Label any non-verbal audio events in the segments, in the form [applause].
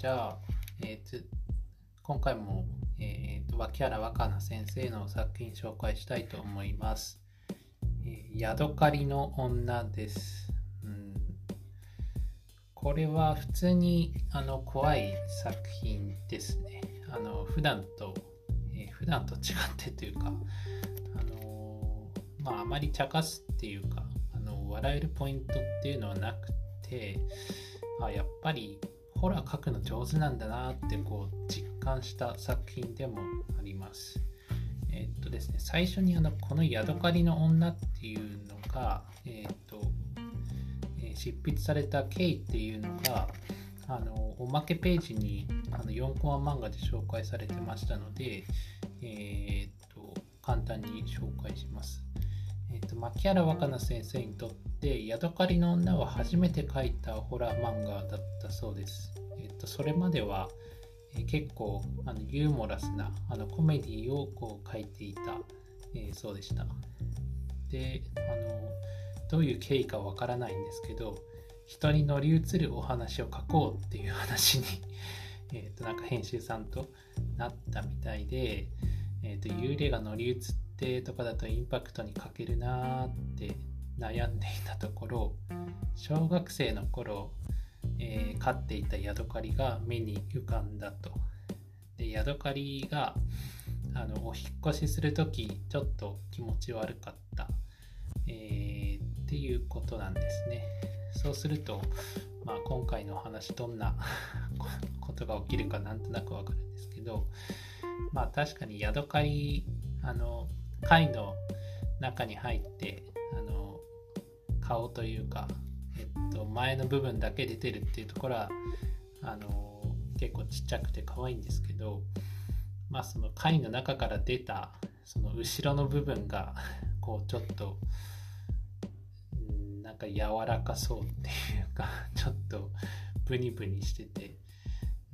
じゃあ、えー、今回も、えーと、脇原若菜先生の作品紹介したいと思います。えー、ヤドカリの女です。うん、これは普通にあの怖い作品ですね。あの普段と、えー、普段と違ってというか、あのー、まあ、あまり茶化すっていうか、あの笑えるポイントっていうのはなくて、あやっぱりホラー描くの上手なんだなってこう実感した作品でもあります。えー、っとですね、最初にあのこのヤドカリの女っていうのが、えー、っと、えー、執筆された経緯っていうのが、あのおまけページにあの4コマ漫画で紹介されてましたので、えっと簡単に紹介します。えっと牧原若菜先生にとってで、ヤドカリの女は初めて書いたホラー漫画だったそうです。えっと、それまでは、え結構あのユーモラスなあのコメディをこう書いていた、えー、そうでした。で、あの、どういう経緯かわからないんですけど、人に乗り移るお話を書こうっていう話に [laughs] えと、なんか編集さんとなったみたいで、えっと、幽霊が乗り移ってとかだとインパクトに欠けるなーって悩んでいたところ小学生の頃、えー、飼っていたヤドカリが目に浮かんだと。でヤドカリがあのお引越しする時ちょっと気持ち悪かった、えー、っていうことなんですね。そうすると、まあ、今回のお話どんな [laughs] ことが起きるかなんとなくわかるんですけどまあ確かにヤドカリあの貝の中に入ってあの顔というか、えっと、前の部分だけ出てるっていうところはあの結構ちっちゃくて可愛いんですけどまあその貝の中から出たその後ろの部分がこうちょっとなんか柔らかそうっていうかちょっとブニブニしてて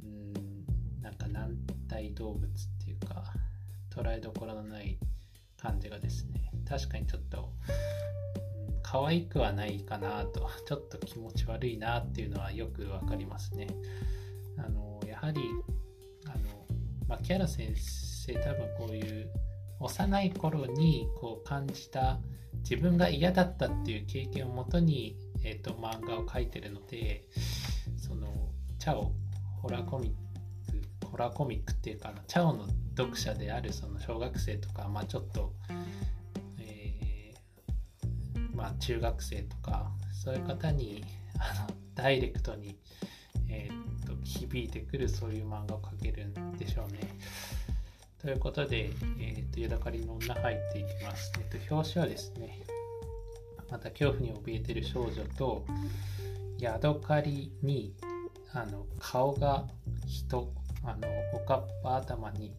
うんなんか軟体動物っていうか捉えどころのない感じがですね確かにちょっと可愛くはないかなと、ちょっと気持ち悪いなっていうのはよくわかりますね。あの、やはり、あの、まあ、キャラ先生多分こういう幼い頃にこう感じた自分が嫌だったっていう経験をもとに、えーと、漫画を描いてるのでそのチャオホラーコミックホラーコミックっていうかチャオの読者であるその小学生とか、まあ、ちょっとまあ、中学生とかそういう方にあのダイレクトに、えー、っと響いてくるそういう漫画を描けるんでしょうね。ということで、えー、っとヤドカリの女入っていきます。えっと表紙はですねまた恐怖に怯えてる少女とヤドカリにあの顔が人あのおかっぱ頭に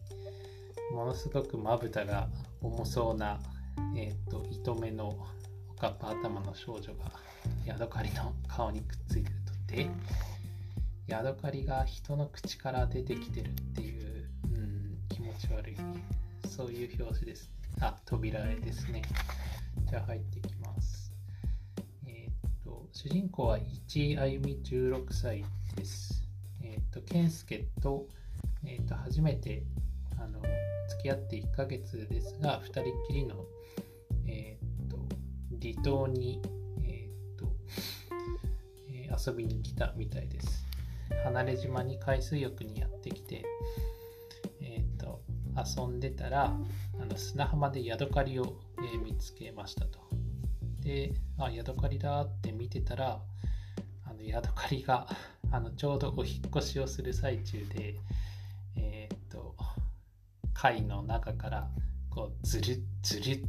ものすごくまぶたが重そうな、えーと糸目のかった頭の少女がヤドカリの顔にくっついてると。でヤドカリが人の口から出てきてるっていう、うん、気持ち悪いそういう表紙ですね。あ扉絵ですね。じゃあ入っていきます。えー、っと主人公は市あゆみ16歳です。えー、っと健介と,、えー、っと初めてあの付き合って1ヶ月ですが2人っきりの離島に、えーとえー、遊びに来たみたいです。離れ島に海水浴にやってきて、えーと、遊んでたらあの砂浜でヤドカリを、えー、見つけましたと。で、あ、ヤドカリだって見てたら、あのヤドカリがあのちょうどお引っ越しをする最中で、えっ、と、貝の中からこうずるずる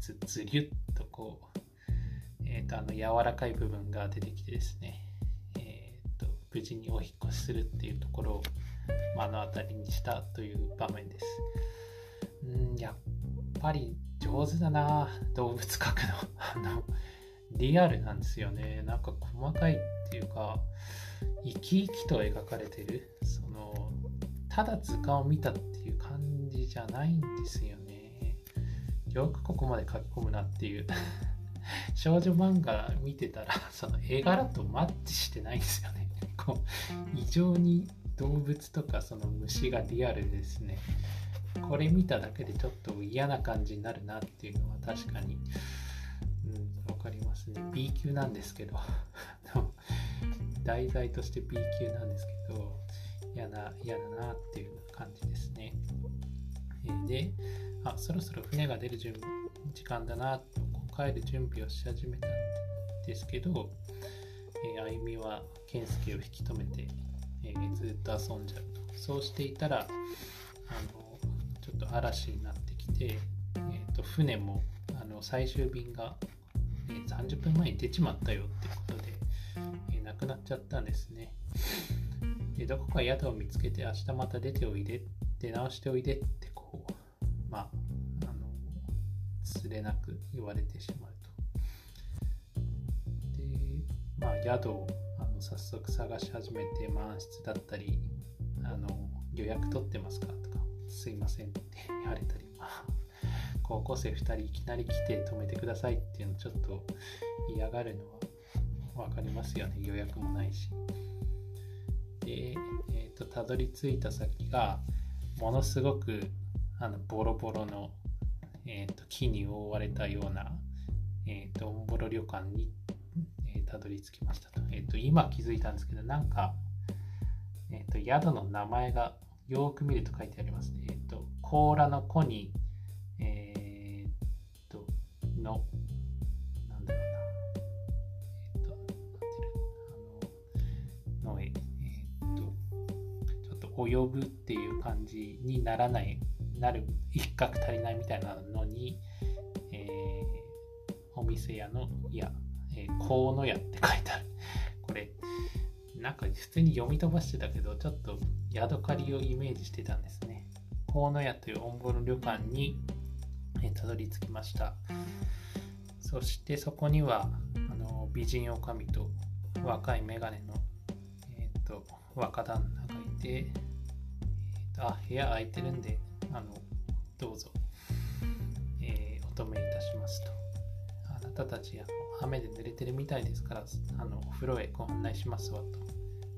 ずずりゅっこう、えーと、あの柔らかい部分が出てきてですね、えーと、無事にお引越しするっていうところを目の当たりにしたという場面です。うんやっぱり上手だな動物描くの。[laughs] あのリアルなんですよね。なんか細かいっていうか生き生きと描かれてる。そのただ図鑑を見たっていう感じじゃないんですよね。よくここまで書き込むなっていう。[laughs] 少女漫画見てたらその絵柄とマッチしてないんですよね。こう異常に動物とかその虫がリアルですね。これ見ただけでちょっと嫌な感じになるなっていうのは確かに、うん、分かりますね。B 級なんですけど。題材として B 級なんですけど嫌な嫌だなっていう感じですね、であそろそろ船が出る準時間だなと帰る準備をし始めたんですけど、えー、あゆみは健介を引き止めて、えー、ずっと遊んじゃうと。そうしていたらあのちょっと嵐になってきて、えーと、船もあの最終便が、えー、30分前に出ちまったよってことで、えー、なくなっちゃったんですね。でどこか宿を見つけて明日また出ておいで出直しておいでってつれなく言われてしまうとでまあ宿をあの早速探し始めて満室だったりあの予約取ってますかとかすいませんって言われたり、まあ、高校生2人いきなり来て止めてくださいっていうのちょっと嫌がるのは分かりますよね予約もないし。で、えーと、たどり着いた先がものすごくあのボロボロの、えーと、木に覆われたような、えーと、オンボロ旅館に、えー、たどり着きましたと,、えー、と今気づいたんですけどなんか、えー、と宿の名前がよく見ると書いてありますね。えっ、ー、と甲羅の子に、えー、とのなんだろうな。えっと。のえ、えっと。ちょっと及ぶっていう感じにならないなる一角足りないみたいなのに、えー、お店屋の屋、えー、河野屋って書いてある。これなんか普通に読み飛ばしてたけどちょっとヤドカリをイメージしてたんですね。河野屋というオンボロ旅館に、えー、たどり着きました。そしてそこにはあの美人女将と若いメガネの、えーと若旦那がいてあ、部屋空いてるんで、あの、どうぞ、えー、お止めいたしますと。あなたたち、あの雨で濡れてるみたいですから、あの、お風呂へご案内しますわと。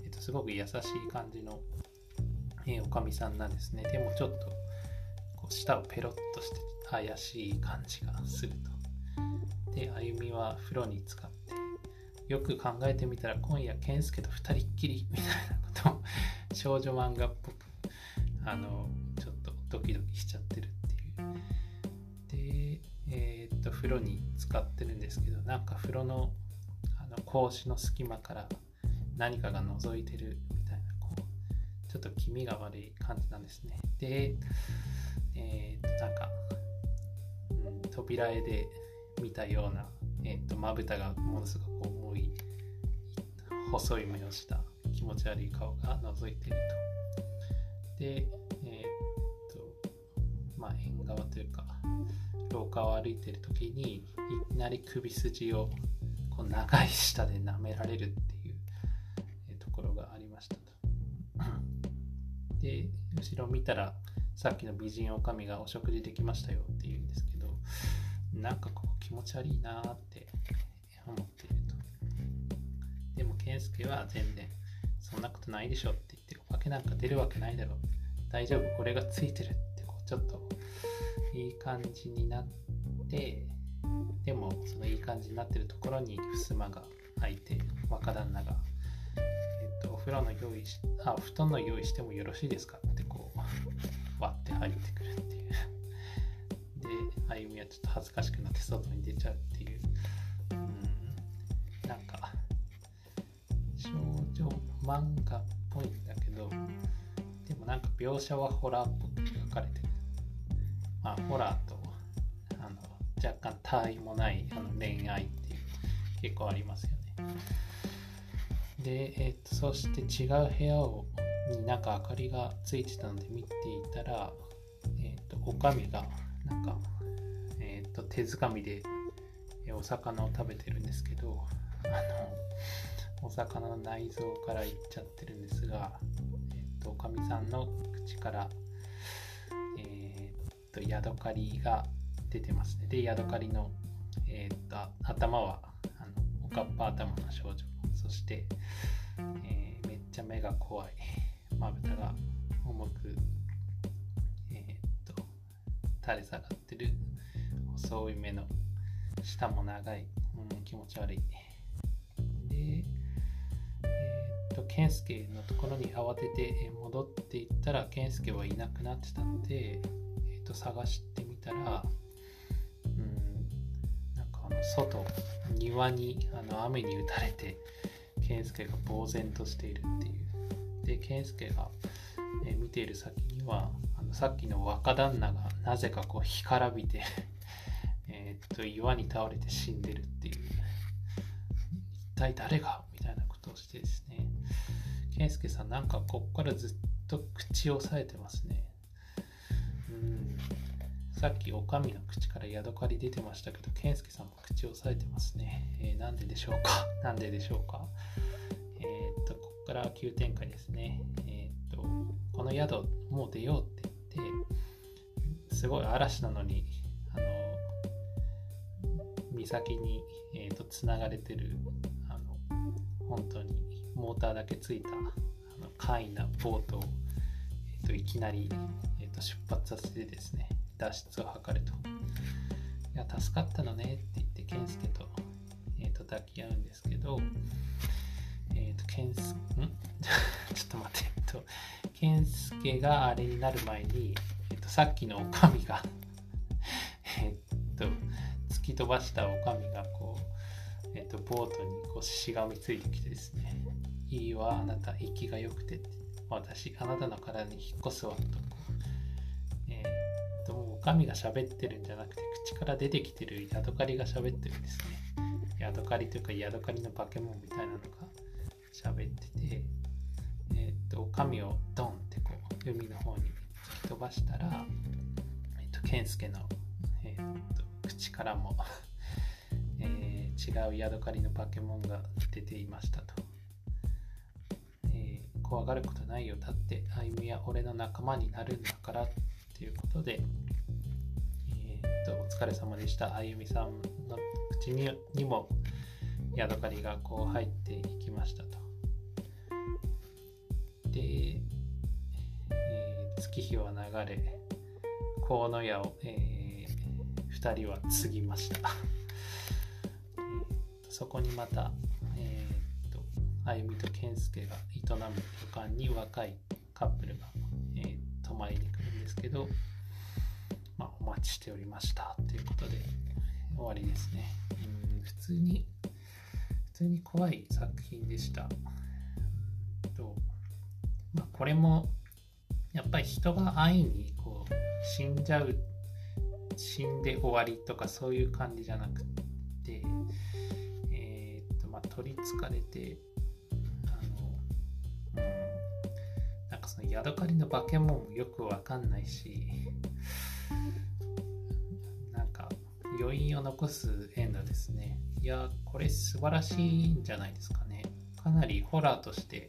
え、ー、と、すごく優しい感じの、えー、おかみさんなんですね。でもちょっと、こう舌をペロッとして怪しい感じがすると。で、あゆみは風呂に使って、よく考えてみたら今夜健介と二人っきりみたいなことを少女漫画っぽくあのちょっとドキドキしちゃってるっていう。でえー、っと風呂に使ってるんですけどなんか風呂のあの格子の隙間から何かが覗いてるみたいなこうちょっと気味が悪い感じなんですね。でえー、っとなんか、うん、扉絵で見たようなえー、っとまぶたがものすごく重い細い目をした気持ち悪い顔が覗いてると。で、側というか、廊下を歩いてる時に、いきなり首筋をこう長い舌で舐められるっていう、ところがありましたと。で、後ろ見たら、さっきの美人女将がお食事できましたよっていうんですけど、なんかこう気持ち悪いなって思っていると。でも健介は全然そんなことないでしょって言ってお化けなんか出るわけないだろう大丈夫これがついてるってこうちょっといい感じになってでもそのいい感じになってるところに襖が開いて若旦那が、えっと、お風呂の用意しあ布団の用意してもよろしいですかってこう割って入ってくるっていうであゆみはちょっと恥ずかしくなって外に出ちゃうっていううんなんか少女漫画っぽいんだけどでもなんか描写はホラーっぽく描かれてる。まあ、ホラーとあの若干他意もないあの恋愛っていう結構ありますよね。で、えー、とそして違う部屋をになんか明かりがついてたので見ていたら、え、ー、と、おかみがなんか、え、ー、と、手づかみでお魚を食べてるんですけど、あの、お魚の内臓からいっちゃってるんですが、とかみさんの口から、とヤドカリが出てますね。でヤドカリの、えー、と頭はあのおかっぱ頭の少女。そして、えめっちゃ目が怖い。まぶたが重くえー、っと垂れ下がってる。細い目の舌も長い、うん、気持ち悪い。でえー、っと健介のところに慌てて戻っていったら健介はいなくなってたので、と探してみたらうんなんかあの外庭にあの雨に打たれて健介が呆然としているっていう。で健介が、え見ている先にはあのさっきの若旦那がなぜかこう干からびて [laughs] えっと岩に倒れて死んでるっていう。一体誰が？みたいなことをしてですね。健介さんなんかこっからずっと口を押さえてますね。うん。さっきおかみの口からヤドカリ出てましたけど、健介さんも口を押さえてますね。えー、なんででしょうか？[laughs] なんででしょうか？えー、っと、ここから急展開ですね。えー、っと、この宿、もう出ようって言って、すごい嵐なのに、あの、岬に、えー、っと、つながれてる、あの、本当にモーターだけついた、あの簡易なボートを、えっと、いきなり、えっと、出発させてですね、脱出を図ると。いや、助かったのねって言って、健介と、えー、と抱き合うんですけど、えっ、ー、と、健介、ん？[laughs] ちょっと待って、えっと、健介があれになる前に、えっ、ー、と、さっきのおかみが [laughs] えっと、突き飛ばしたおかみが、こう、えっ、と、ボートにこうしがみついてきてですね、いいわ、あなた、息が良くて。私、あなたの体に引っ越すわ、と。神が喋ってるんじゃなくて口から出てきてるヤドカリが喋ってるんですね。ヤドカリというかヤドカリの化け物みたいなのが喋ってて、えっ、と、神をドンってこう海の方に突き飛ばしたら、えっ、と、健介の、えっ、と口からも [laughs] えー、違うヤドカリの化け物が出ていましたと。えー、怖がることないよ。だって歩みは俺の仲間になるんだからっていうことで、疲れ様でした。あゆみさんの口ににもヤドカリがこう入っていきましたと。で、えー、月日は流れ、河野屋を、えー、2人は継ぎました。そこにまた、えー、と、あゆみと健介が営む旅館に若いカップルが、えー、泊まりに来るんですけど、待ちしておりましたということで終わりですね。うん普通に普通に怖い作品でした。とまあ、これもやっぱり人が安易にこう死んじゃう死んで終わりとかそういう感じじゃなくて、えー、っとまあ、取りつかれてあの、うん、なんかそのヤドカリの化け物もよくわかんないし余韻を残すエンドですね。いやこれ素晴らしいんじゃないですかね。かなりホラーとして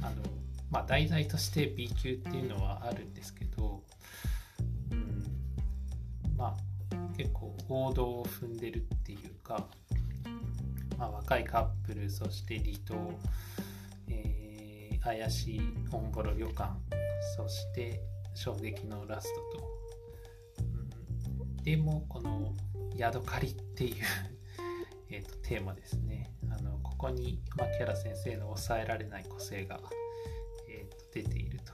あのまあ題材として B 級っていうのはあるんですけど、うん、まあ結構王道を踏んでるっていうか、まあ、若いカップルそして離島、えー、怪しいオンボロ旅館そして衝撃のラストと、でもこの「ヤドカリ」っていう [laughs] えとテーマですねあのここに牧原先生の抑えられない個性が、えー、と出ていると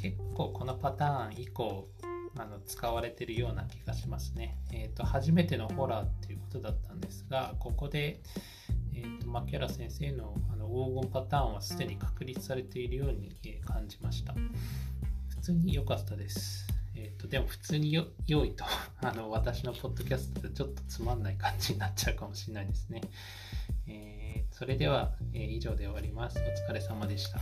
結構このパターン以降あの使われてるような気がしますね。え、ー、と初めてのホラーっていうことだったんですがここで、えーと、と牧原先生のあの黄金パターンはすでに確立されているように、え感じました。普通に良かったです。えっ、ー、と、でも普通によ良いと [laughs] あの、私のポッドキャストでちょっとつまんない感じになっちゃうかもしれないですね。えー、それでは、えー、以上で終わります。お疲れ様でした。